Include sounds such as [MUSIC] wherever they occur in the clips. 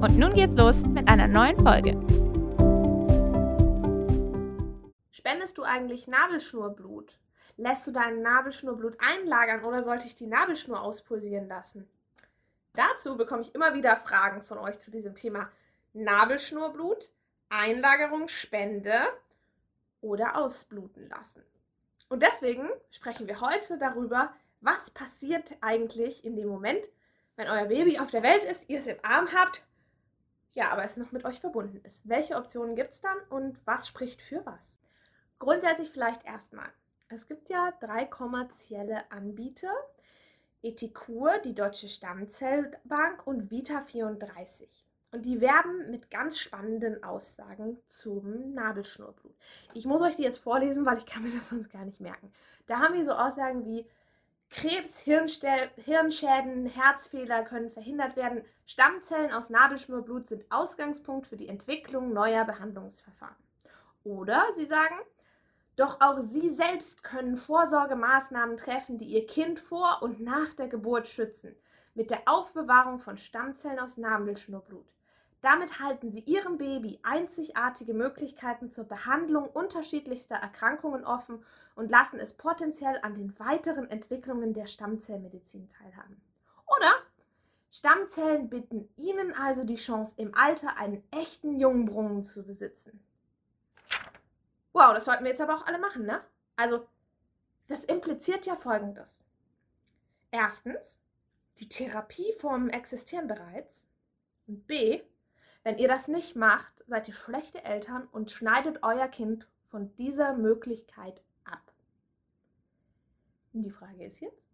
Und nun geht's los mit einer neuen Folge. Spendest du eigentlich Nabelschnurblut? Lässt du dein Nabelschnurblut einlagern oder sollte ich die Nabelschnur auspulsieren lassen? Dazu bekomme ich immer wieder Fragen von euch zu diesem Thema Nabelschnurblut, Einlagerung, Spende oder ausbluten lassen. Und deswegen sprechen wir heute darüber, was passiert eigentlich in dem Moment, wenn euer Baby auf der Welt ist, ihr es im Arm habt ja, aber es noch mit euch verbunden ist. Welche Optionen gibt es dann und was spricht für was? Grundsätzlich vielleicht erstmal. Es gibt ja drei kommerzielle Anbieter. Ethicur, die Deutsche Stammzellbank und Vita34. Und die werben mit ganz spannenden Aussagen zum Nabelschnurblut. Ich muss euch die jetzt vorlesen, weil ich kann mir das sonst gar nicht merken. Da haben wir so Aussagen wie Krebs, Hirnschäden, Herzfehler können verhindert werden. Stammzellen aus Nabelschnurblut sind Ausgangspunkt für die Entwicklung neuer Behandlungsverfahren. Oder sie sagen, doch auch Sie selbst können Vorsorgemaßnahmen treffen, die Ihr Kind vor und nach der Geburt schützen, mit der Aufbewahrung von Stammzellen aus Nabelschnurblut. Damit halten Sie Ihrem Baby einzigartige Möglichkeiten zur Behandlung unterschiedlichster Erkrankungen offen und lassen es potenziell an den weiteren Entwicklungen der Stammzellmedizin teilhaben. Oder Stammzellen bieten Ihnen also die Chance, im Alter einen echten Jungbrunnen zu besitzen. Wow, das sollten wir jetzt aber auch alle machen, ne? Also, das impliziert ja Folgendes. Erstens, die Therapieformen existieren bereits. Und B, wenn ihr das nicht macht, seid ihr schlechte Eltern und schneidet euer Kind von dieser Möglichkeit ab. Und die Frage ist jetzt,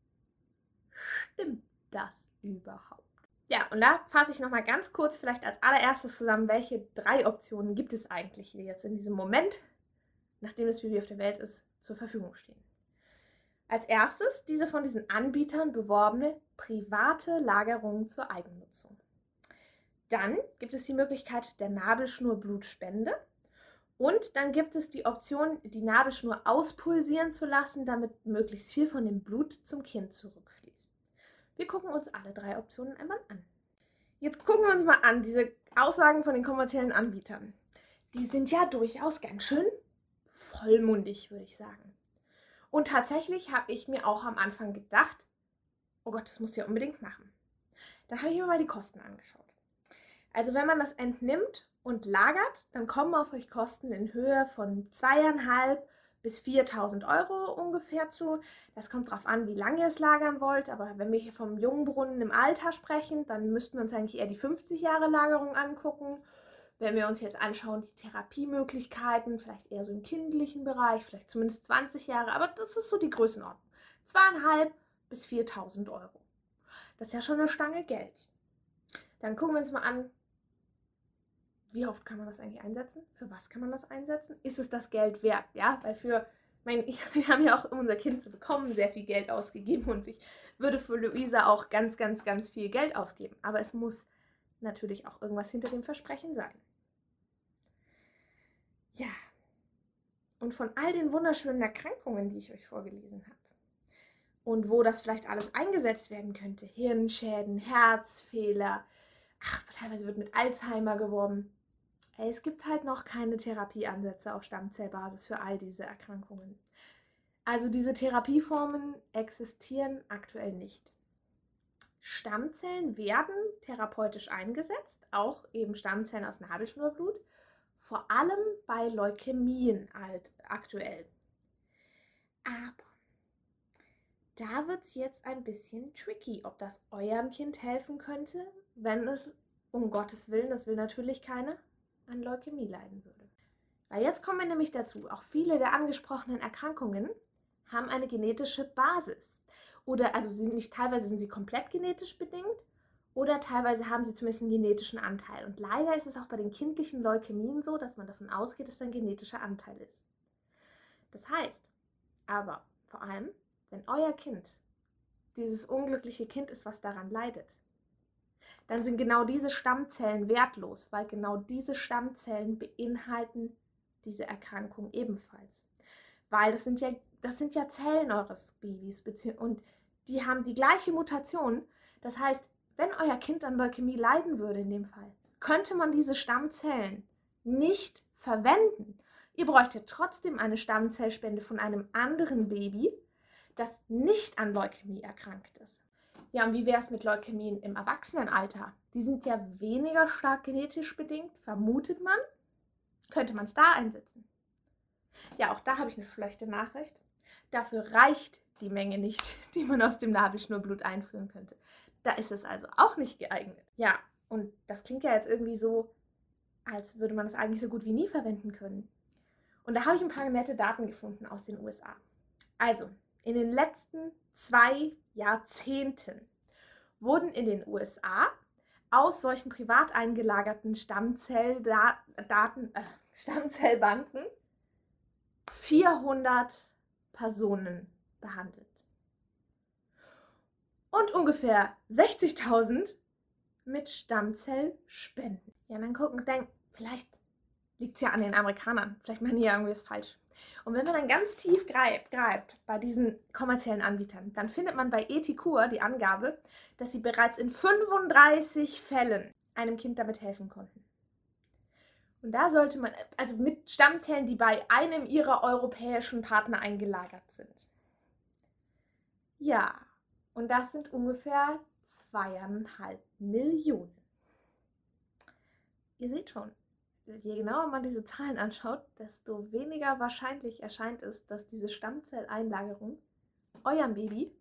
stimmt das überhaupt? Ja, und da fasse ich nochmal ganz kurz vielleicht als allererstes zusammen, welche drei Optionen gibt es eigentlich, die jetzt in diesem Moment, nachdem das Baby auf der Welt ist, zur Verfügung stehen. Als erstes diese von diesen Anbietern beworbene private Lagerung zur Eigennutzung. Dann gibt es die Möglichkeit der Nabelschnurblutspende. Und dann gibt es die Option, die Nabelschnur auspulsieren zu lassen, damit möglichst viel von dem Blut zum Kind zurückfließt. Wir gucken uns alle drei Optionen einmal an. Jetzt gucken wir uns mal an, diese Aussagen von den kommerziellen Anbietern. Die sind ja durchaus ganz schön vollmundig, würde ich sagen. Und tatsächlich habe ich mir auch am Anfang gedacht, oh Gott, das muss ich ja unbedingt machen. Dann habe ich mir mal die Kosten angeschaut. Also wenn man das entnimmt und lagert, dann kommen auf euch Kosten in Höhe von zweieinhalb bis 4000 Euro ungefähr zu. Das kommt darauf an, wie lange ihr es lagern wollt. Aber wenn wir hier vom Jungbrunnen im Alter sprechen, dann müssten wir uns eigentlich eher die 50 Jahre Lagerung angucken. Wenn wir uns jetzt anschauen, die Therapiemöglichkeiten, vielleicht eher so im kindlichen Bereich, vielleicht zumindest 20 Jahre, aber das ist so die Größenordnung. Zweieinhalb bis 4000 Euro. Das ist ja schon eine Stange Geld. Dann gucken wir uns mal an, wie oft kann man das eigentlich einsetzen? Für was kann man das einsetzen? Ist es das Geld wert? Ja, weil für, mein, [LAUGHS] wir haben ja auch, um unser Kind zu bekommen, sehr viel Geld ausgegeben und ich würde für Luisa auch ganz, ganz, ganz viel Geld ausgeben. Aber es muss natürlich auch irgendwas hinter dem Versprechen sein. Ja. Und von all den wunderschönen Erkrankungen, die ich euch vorgelesen habe, und wo das vielleicht alles eingesetzt werden könnte, Hirnschäden, Herzfehler, ach, teilweise wird mit Alzheimer geworben, es gibt halt noch keine Therapieansätze auf Stammzellbasis für all diese Erkrankungen. Also diese Therapieformen existieren aktuell nicht. Stammzellen werden therapeutisch eingesetzt, auch eben Stammzellen aus Nabelschnurblut, vor allem bei Leukämien halt aktuell. Aber da wird es jetzt ein bisschen tricky, ob das eurem Kind helfen könnte, wenn es, um Gottes Willen, das will natürlich keine, an Leukämie leiden würde. Weil jetzt kommen wir nämlich dazu, auch viele der angesprochenen Erkrankungen haben eine genetische Basis. Oder also sind nicht teilweise sind sie komplett genetisch bedingt oder teilweise haben sie zumindest einen genetischen Anteil. Und leider ist es auch bei den kindlichen Leukämien so, dass man davon ausgeht, dass da ein genetischer Anteil ist. Das heißt aber vor allem, wenn euer Kind dieses unglückliche Kind ist, was daran leidet, dann sind genau diese Stammzellen wertlos, weil genau diese Stammzellen beinhalten diese Erkrankung ebenfalls. Weil das sind ja, das sind ja Zellen eures Babys und die haben die gleiche Mutation. Das heißt, wenn euer Kind an Leukämie leiden würde in dem Fall, könnte man diese Stammzellen nicht verwenden. Ihr bräuchtet trotzdem eine Stammzellspende von einem anderen Baby, das nicht an Leukämie erkrankt ist. Ja, und wie wäre es mit Leukämien im Erwachsenenalter? Die sind ja weniger stark genetisch bedingt, vermutet man. Könnte man es da einsetzen? Ja, auch da habe ich eine schlechte Nachricht. Dafür reicht die Menge nicht, [LAUGHS] die man aus dem Nabelschnurblut einführen könnte. Da ist es also auch nicht geeignet. Ja, und das klingt ja jetzt irgendwie so, als würde man es eigentlich so gut wie nie verwenden können. Und da habe ich ein paar nette Daten gefunden aus den USA. Also, in den letzten zwei Jahrzehnten wurden in den USA aus solchen privat eingelagerten Stammzelldaten, äh, Stammzellbanken 400 Personen behandelt und ungefähr 60.000 mit Stammzellspenden. Ja, dann gucken, denken, vielleicht liegt es ja an den Amerikanern. Vielleicht machen die ja irgendwie was falsch. Und wenn man dann ganz tief greift, greift bei diesen kommerziellen Anbietern, dann findet man bei Ethicur die Angabe, dass sie bereits in 35 Fällen einem Kind damit helfen konnten. Und da sollte man, also mit Stammzellen, die bei einem ihrer europäischen Partner eingelagert sind. Ja, und das sind ungefähr zweieinhalb Millionen. Ihr seht schon, je genauer man diese Zahlen anschaut, desto weniger wahrscheinlich erscheint es, dass diese Stammzelleinlagerung eurem Baby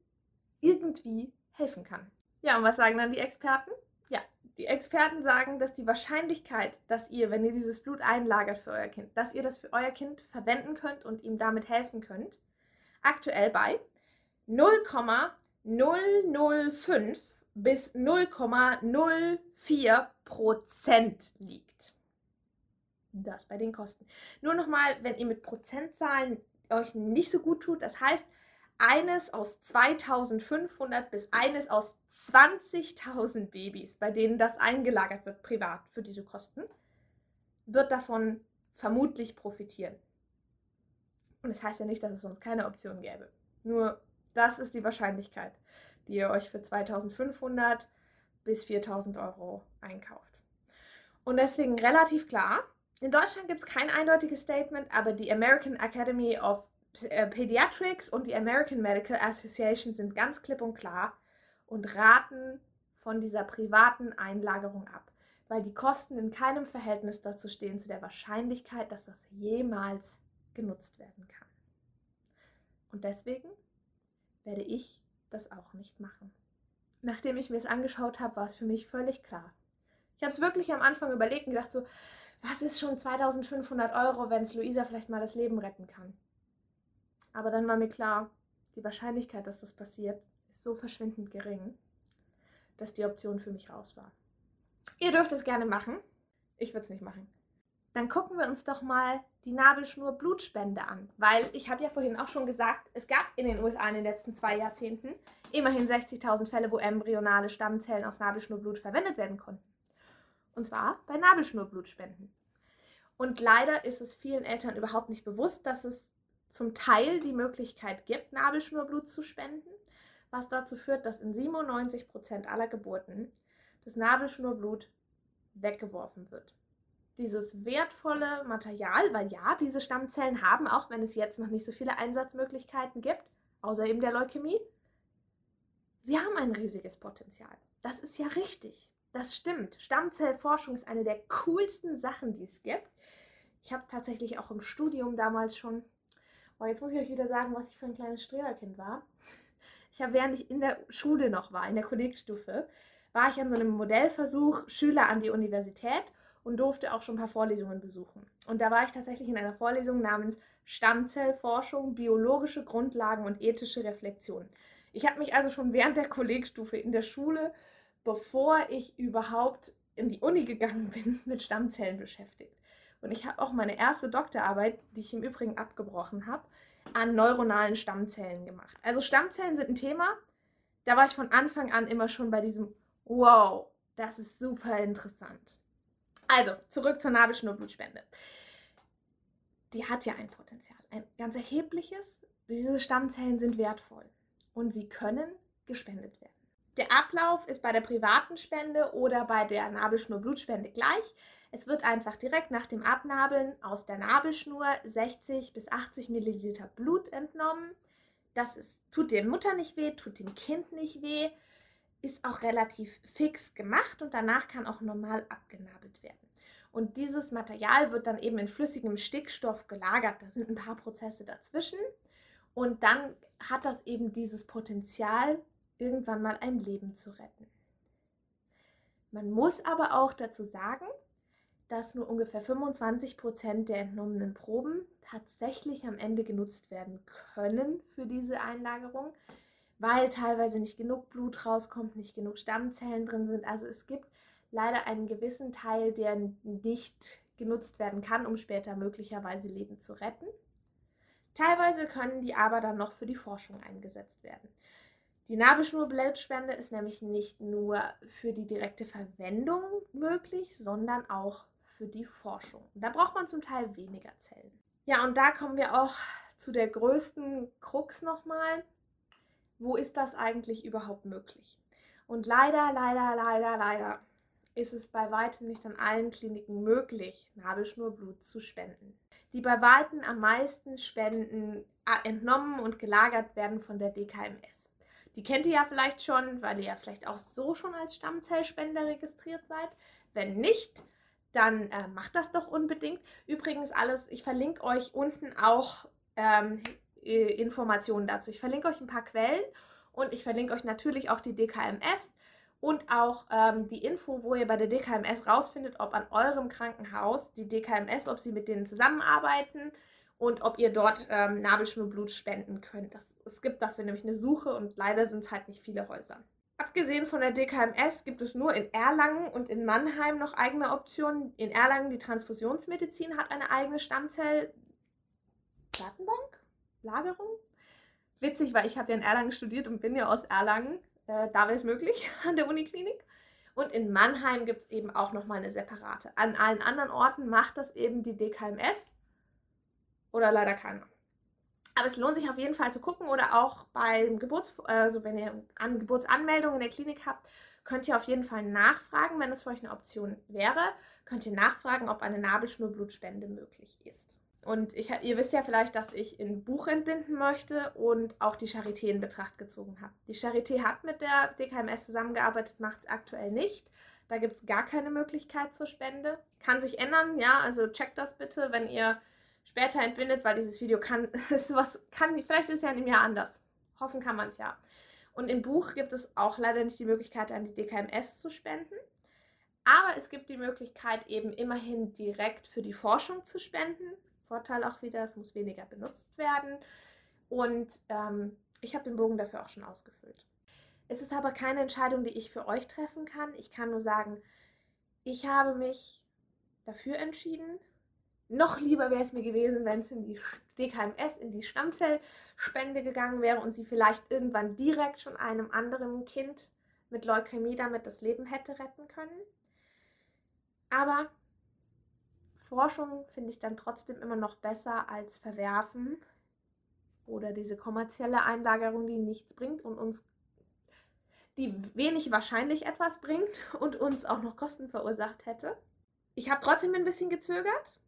irgendwie helfen kann. Ja, und was sagen dann die Experten? Ja, die Experten sagen, dass die Wahrscheinlichkeit, dass ihr, wenn ihr dieses Blut einlagert für euer Kind, dass ihr das für euer Kind verwenden könnt und ihm damit helfen könnt, aktuell bei 0,0 0,05 bis 0,04 Prozent liegt. Das bei den Kosten. Nur nochmal, wenn ihr mit Prozentzahlen euch nicht so gut tut, das heißt, eines aus 2500 bis eines aus 20.000 Babys, bei denen das eingelagert wird, privat für diese Kosten, wird davon vermutlich profitieren. Und das heißt ja nicht, dass es sonst keine Option gäbe. Nur das ist die Wahrscheinlichkeit, die ihr euch für 2500 bis 4000 Euro einkauft. Und deswegen relativ klar, in Deutschland gibt es kein eindeutiges Statement, aber die American Academy of äh, Pediatrics und die American Medical Association sind ganz klipp und klar und raten von dieser privaten Einlagerung ab, weil die Kosten in keinem Verhältnis dazu stehen zu der Wahrscheinlichkeit, dass das jemals genutzt werden kann. Und deswegen werde ich das auch nicht machen. Nachdem ich mir es angeschaut habe, war es für mich völlig klar. Ich habe es wirklich am Anfang überlegt und gedacht so, was ist schon 2500 Euro, wenn es Luisa vielleicht mal das Leben retten kann? Aber dann war mir klar, die Wahrscheinlichkeit, dass das passiert, ist so verschwindend gering, dass die Option für mich raus war. Ihr dürft es gerne machen. Ich würde es nicht machen dann gucken wir uns doch mal die Nabelschnur-Blutspende an. Weil ich habe ja vorhin auch schon gesagt, es gab in den USA in den letzten zwei Jahrzehnten immerhin 60.000 Fälle, wo embryonale Stammzellen aus Nabelschnurblut verwendet werden konnten. Und zwar bei Nabelschnurblutspenden. Und leider ist es vielen Eltern überhaupt nicht bewusst, dass es zum Teil die Möglichkeit gibt, Nabelschnurblut zu spenden, was dazu führt, dass in 97 Prozent aller Geburten das Nabelschnurblut weggeworfen wird dieses wertvolle Material, weil ja, diese Stammzellen haben, auch wenn es jetzt noch nicht so viele Einsatzmöglichkeiten gibt, außer eben der Leukämie, sie haben ein riesiges Potenzial. Das ist ja richtig. Das stimmt. Stammzellforschung ist eine der coolsten Sachen, die es gibt. Ich habe tatsächlich auch im Studium damals schon, oh, jetzt muss ich euch wieder sagen, was ich für ein kleines Streberkind war. Ich habe, während ich in der Schule noch war, in der Kollegstufe, war ich an so einem Modellversuch Schüler an die Universität und durfte auch schon ein paar Vorlesungen besuchen. Und da war ich tatsächlich in einer Vorlesung namens Stammzellforschung, biologische Grundlagen und ethische Reflexion. Ich habe mich also schon während der Kollegstufe in der Schule bevor ich überhaupt in die Uni gegangen bin, [LAUGHS] mit Stammzellen beschäftigt. Und ich habe auch meine erste Doktorarbeit, die ich im Übrigen abgebrochen habe, an neuronalen Stammzellen gemacht. Also Stammzellen sind ein Thema, da war ich von Anfang an immer schon bei diesem Wow, das ist super interessant. Also, zurück zur Nabelschnurblutspende. Die hat ja ein Potenzial, ein ganz erhebliches. Diese Stammzellen sind wertvoll und sie können gespendet werden. Der Ablauf ist bei der privaten Spende oder bei der Nabelschnurblutspende gleich. Es wird einfach direkt nach dem Abnabeln aus der Nabelschnur 60 bis 80 Milliliter Blut entnommen. Das ist, tut der Mutter nicht weh, tut dem Kind nicht weh, ist auch relativ fix gemacht und danach kann auch normal abgenabelt werden. Und dieses Material wird dann eben in flüssigem Stickstoff gelagert. Da sind ein paar Prozesse dazwischen. Und dann hat das eben dieses Potenzial, irgendwann mal ein Leben zu retten. Man muss aber auch dazu sagen, dass nur ungefähr 25 Prozent der entnommenen Proben tatsächlich am Ende genutzt werden können für diese Einlagerung, weil teilweise nicht genug Blut rauskommt, nicht genug Stammzellen drin sind. Also es gibt leider einen gewissen Teil, der nicht genutzt werden kann, um später möglicherweise Leben zu retten. Teilweise können die aber dann noch für die Forschung eingesetzt werden. Die Nabelschnurblutspende ist nämlich nicht nur für die direkte Verwendung möglich, sondern auch für die Forschung. Da braucht man zum Teil weniger Zellen. Ja, und da kommen wir auch zu der größten Krux nochmal. Wo ist das eigentlich überhaupt möglich? Und leider, leider, leider, leider ist es bei weitem nicht an allen Kliniken möglich, Nabelschnurblut zu spenden. Die bei weitem am meisten Spenden äh, entnommen und gelagert werden von der DKMS. Die kennt ihr ja vielleicht schon, weil ihr ja vielleicht auch so schon als Stammzellspender registriert seid. Wenn nicht, dann äh, macht das doch unbedingt. Übrigens alles, ich verlinke euch unten auch ähm, Informationen dazu. Ich verlinke euch ein paar Quellen und ich verlinke euch natürlich auch die DKMS und auch ähm, die Info, wo ihr bei der DKMS rausfindet, ob an eurem Krankenhaus die DKMS, ob sie mit denen zusammenarbeiten und ob ihr dort ähm, Nabelschnurblut spenden könnt. Das es gibt dafür nämlich eine Suche und leider sind es halt nicht viele Häuser. Abgesehen von der DKMS gibt es nur in Erlangen und in Mannheim noch eigene Optionen. In Erlangen die Transfusionsmedizin hat eine eigene Stammzell-Datenbank, Lagerung. Witzig, weil ich habe ja in Erlangen studiert und bin ja aus Erlangen. Äh, da wäre es möglich [LAUGHS] an der Uniklinik. Und in Mannheim gibt es eben auch nochmal eine separate. An allen anderen Orten macht das eben die DKMS oder leider keiner. Aber es lohnt sich auf jeden Fall zu gucken oder auch beim Geburts, also wenn ihr an Geburtsanmeldung in der Klinik habt, könnt ihr auf jeden Fall nachfragen, wenn es für euch eine Option wäre, könnt ihr nachfragen, ob eine Nabelschnurblutspende möglich ist. Und ich, ihr wisst ja vielleicht, dass ich in Buch entbinden möchte und auch die Charité in Betracht gezogen habe. Die Charité hat mit der DKMS zusammengearbeitet, macht es aktuell nicht. Da gibt es gar keine Möglichkeit zur Spende. Kann sich ändern, ja, also checkt das bitte, wenn ihr später entbindet, weil dieses Video kann, [LAUGHS] ist was, kann, vielleicht ist ja in einem Jahr anders. Hoffen kann man es ja. Und im Buch gibt es auch leider nicht die Möglichkeit, an die DKMS zu spenden. Aber es gibt die Möglichkeit, eben immerhin direkt für die Forschung zu spenden. Vorteil auch wieder, es muss weniger benutzt werden. Und ähm, ich habe den Bogen dafür auch schon ausgefüllt. Es ist aber keine Entscheidung, die ich für euch treffen kann. Ich kann nur sagen, ich habe mich dafür entschieden, noch lieber wäre es mir gewesen, wenn es in die DKMS, in die Stammzellspende gegangen wäre und sie vielleicht irgendwann direkt schon einem anderen Kind mit Leukämie damit das Leben hätte retten können. Aber Forschung finde ich dann trotzdem immer noch besser als Verwerfen oder diese kommerzielle Einlagerung, die nichts bringt und uns, die wenig wahrscheinlich etwas bringt und uns auch noch Kosten verursacht hätte. Ich habe trotzdem ein bisschen gezögert,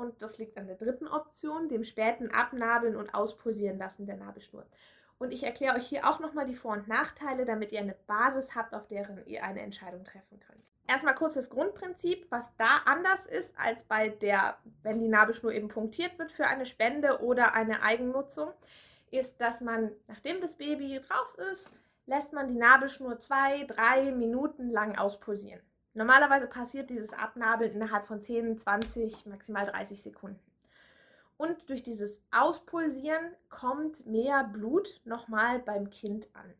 und das liegt an der dritten Option, dem späten Abnabeln und Auspulsieren lassen der Nabelschnur. Und ich erkläre euch hier auch nochmal die Vor- und Nachteile, damit ihr eine Basis habt, auf deren ihr eine Entscheidung treffen könnt. Erstmal kurz das Grundprinzip, was da anders ist als bei der, wenn die Nabelschnur eben punktiert wird für eine Spende oder eine Eigennutzung, ist, dass man, nachdem das Baby raus ist, lässt man die Nabelschnur zwei, drei Minuten lang auspulsieren. Normalerweise passiert dieses Abnabeln innerhalb von 10, 20, maximal 30 Sekunden. Und durch dieses Auspulsieren kommt mehr Blut nochmal beim Kind an.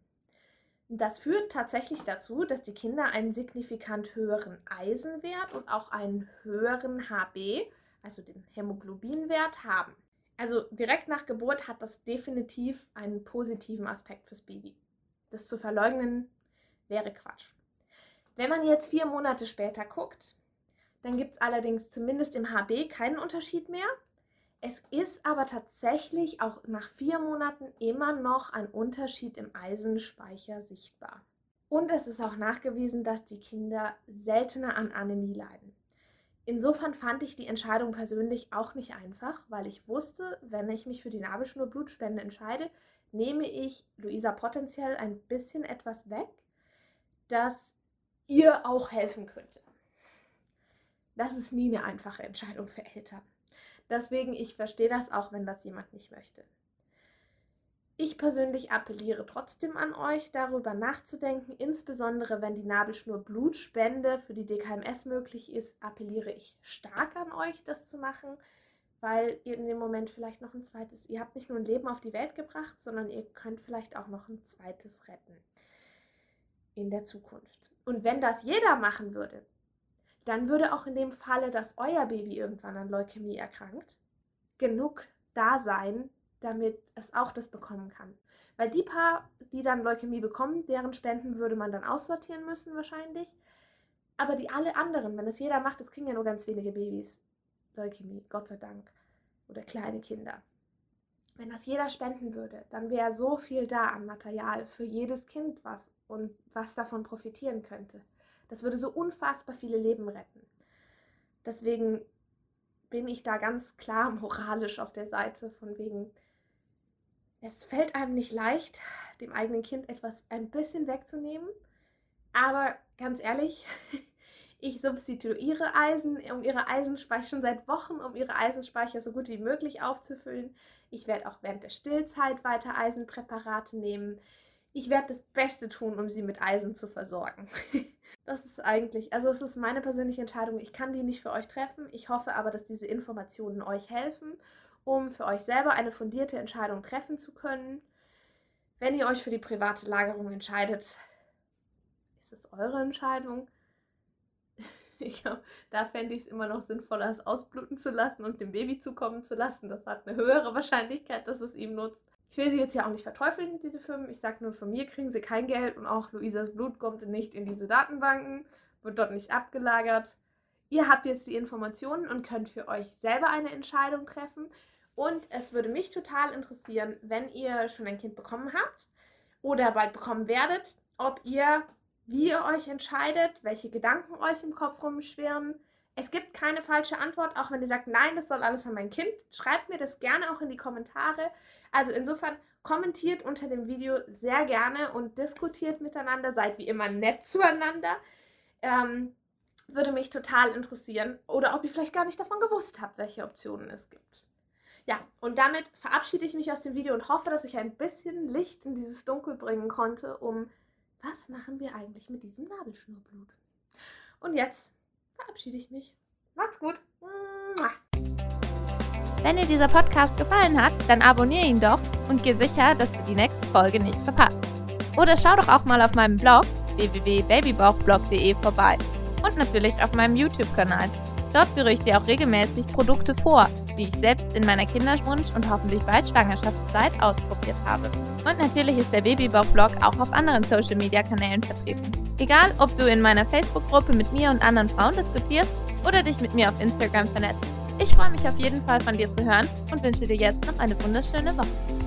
Das führt tatsächlich dazu, dass die Kinder einen signifikant höheren Eisenwert und auch einen höheren HB, also den Hämoglobinwert, haben. Also direkt nach Geburt hat das definitiv einen positiven Aspekt fürs Baby. Das zu verleugnen wäre Quatsch. Wenn man jetzt vier Monate später guckt, dann gibt es allerdings zumindest im HB keinen Unterschied mehr. Es ist aber tatsächlich auch nach vier Monaten immer noch ein Unterschied im Eisenspeicher sichtbar. Und es ist auch nachgewiesen, dass die Kinder seltener an Anämie leiden. Insofern fand ich die Entscheidung persönlich auch nicht einfach, weil ich wusste, wenn ich mich für die Nabelschnurblutspende entscheide, nehme ich Luisa potenziell ein bisschen etwas weg, das ihr auch helfen könnte. Das ist nie eine einfache Entscheidung für Eltern. Deswegen, ich verstehe das auch, wenn das jemand nicht möchte. Ich persönlich appelliere trotzdem an euch, darüber nachzudenken, insbesondere wenn die Nabelschnur-Blutspende für die DKMS möglich ist, appelliere ich stark an euch, das zu machen, weil ihr in dem Moment vielleicht noch ein zweites, ihr habt nicht nur ein Leben auf die Welt gebracht, sondern ihr könnt vielleicht auch noch ein zweites retten in der Zukunft. Und wenn das jeder machen würde, dann würde auch in dem Falle, dass euer Baby irgendwann an Leukämie erkrankt, genug da sein, damit es auch das bekommen kann. Weil die paar, die dann Leukämie bekommen, deren Spenden würde man dann aussortieren müssen wahrscheinlich. Aber die alle anderen, wenn das jeder macht, das kriegen ja nur ganz wenige Babys. Leukämie, Gott sei Dank. Oder kleine Kinder. Wenn das jeder spenden würde, dann wäre so viel da an Material für jedes Kind was und was davon profitieren könnte. Das würde so unfassbar viele Leben retten. Deswegen bin ich da ganz klar [LAUGHS] moralisch auf der Seite von wegen, es fällt einem nicht leicht, dem eigenen Kind etwas ein bisschen wegzunehmen. Aber ganz ehrlich, [LAUGHS] ich substituiere Eisen, um ihre Eisenspeicher schon seit Wochen, um ihre Eisenspeicher so gut wie möglich aufzufüllen. Ich werde auch während der Stillzeit weiter Eisenpräparate nehmen ich werde das Beste tun, um sie mit Eisen zu versorgen. [LAUGHS] das ist eigentlich, also es ist meine persönliche Entscheidung. Ich kann die nicht für euch treffen. Ich hoffe aber, dass diese Informationen euch helfen, um für euch selber eine fundierte Entscheidung treffen zu können. Wenn ihr euch für die private Lagerung entscheidet, ist es eure Entscheidung. [LAUGHS] Ich glaub, da fände ich es immer noch sinnvoller, es ausbluten zu lassen und dem Baby zukommen zu lassen. Das hat eine höhere Wahrscheinlichkeit, dass es ihm nutzt. Ich will sie jetzt ja auch nicht verteufeln, diese Firmen. Ich sage nur, von mir kriegen sie kein Geld und auch Luisas Blut kommt nicht in diese Datenbanken, wird dort nicht abgelagert. Ihr habt jetzt die Informationen und könnt für euch selber eine Entscheidung treffen. Und es würde mich total interessieren, wenn ihr schon ein Kind bekommen habt oder bald bekommen werdet, ob ihr, wie ihr euch entscheidet, welche Gedanken euch im Kopf rumschwirren. Es gibt keine falsche Antwort, auch wenn ihr sagt, nein, das soll alles an mein Kind. Schreibt mir das gerne auch in die Kommentare. Also insofern kommentiert unter dem Video sehr gerne und diskutiert miteinander. Seid wie immer nett zueinander. Ähm, würde mich total interessieren. Oder ob ihr vielleicht gar nicht davon gewusst habt, welche Optionen es gibt. Ja, und damit verabschiede ich mich aus dem Video und hoffe, dass ich ein bisschen Licht in dieses Dunkel bringen konnte, um was machen wir eigentlich mit diesem Nabelschnurblut. Und jetzt verabschiede ich mich. Macht's gut. Wenn dir dieser Podcast gefallen hat, dann abonniere ihn doch und geh sicher, dass du die nächste Folge nicht verpasst. Oder schau doch auch mal auf meinem Blog www.babybauchblog.de vorbei und natürlich auf meinem YouTube-Kanal. Dort führe ich dir auch regelmäßig Produkte vor, die ich selbst in meiner Kinderwunsch- und hoffentlich bald Schwangerschaftszeit ausprobiert habe. Und natürlich ist der Babybauch-Blog auch auf anderen Social-Media-Kanälen vertreten. Egal, ob du in meiner Facebook-Gruppe mit mir und anderen Frauen diskutierst oder dich mit mir auf Instagram vernetzt. Ich freue mich auf jeden Fall von dir zu hören und wünsche dir jetzt noch eine wunderschöne Woche.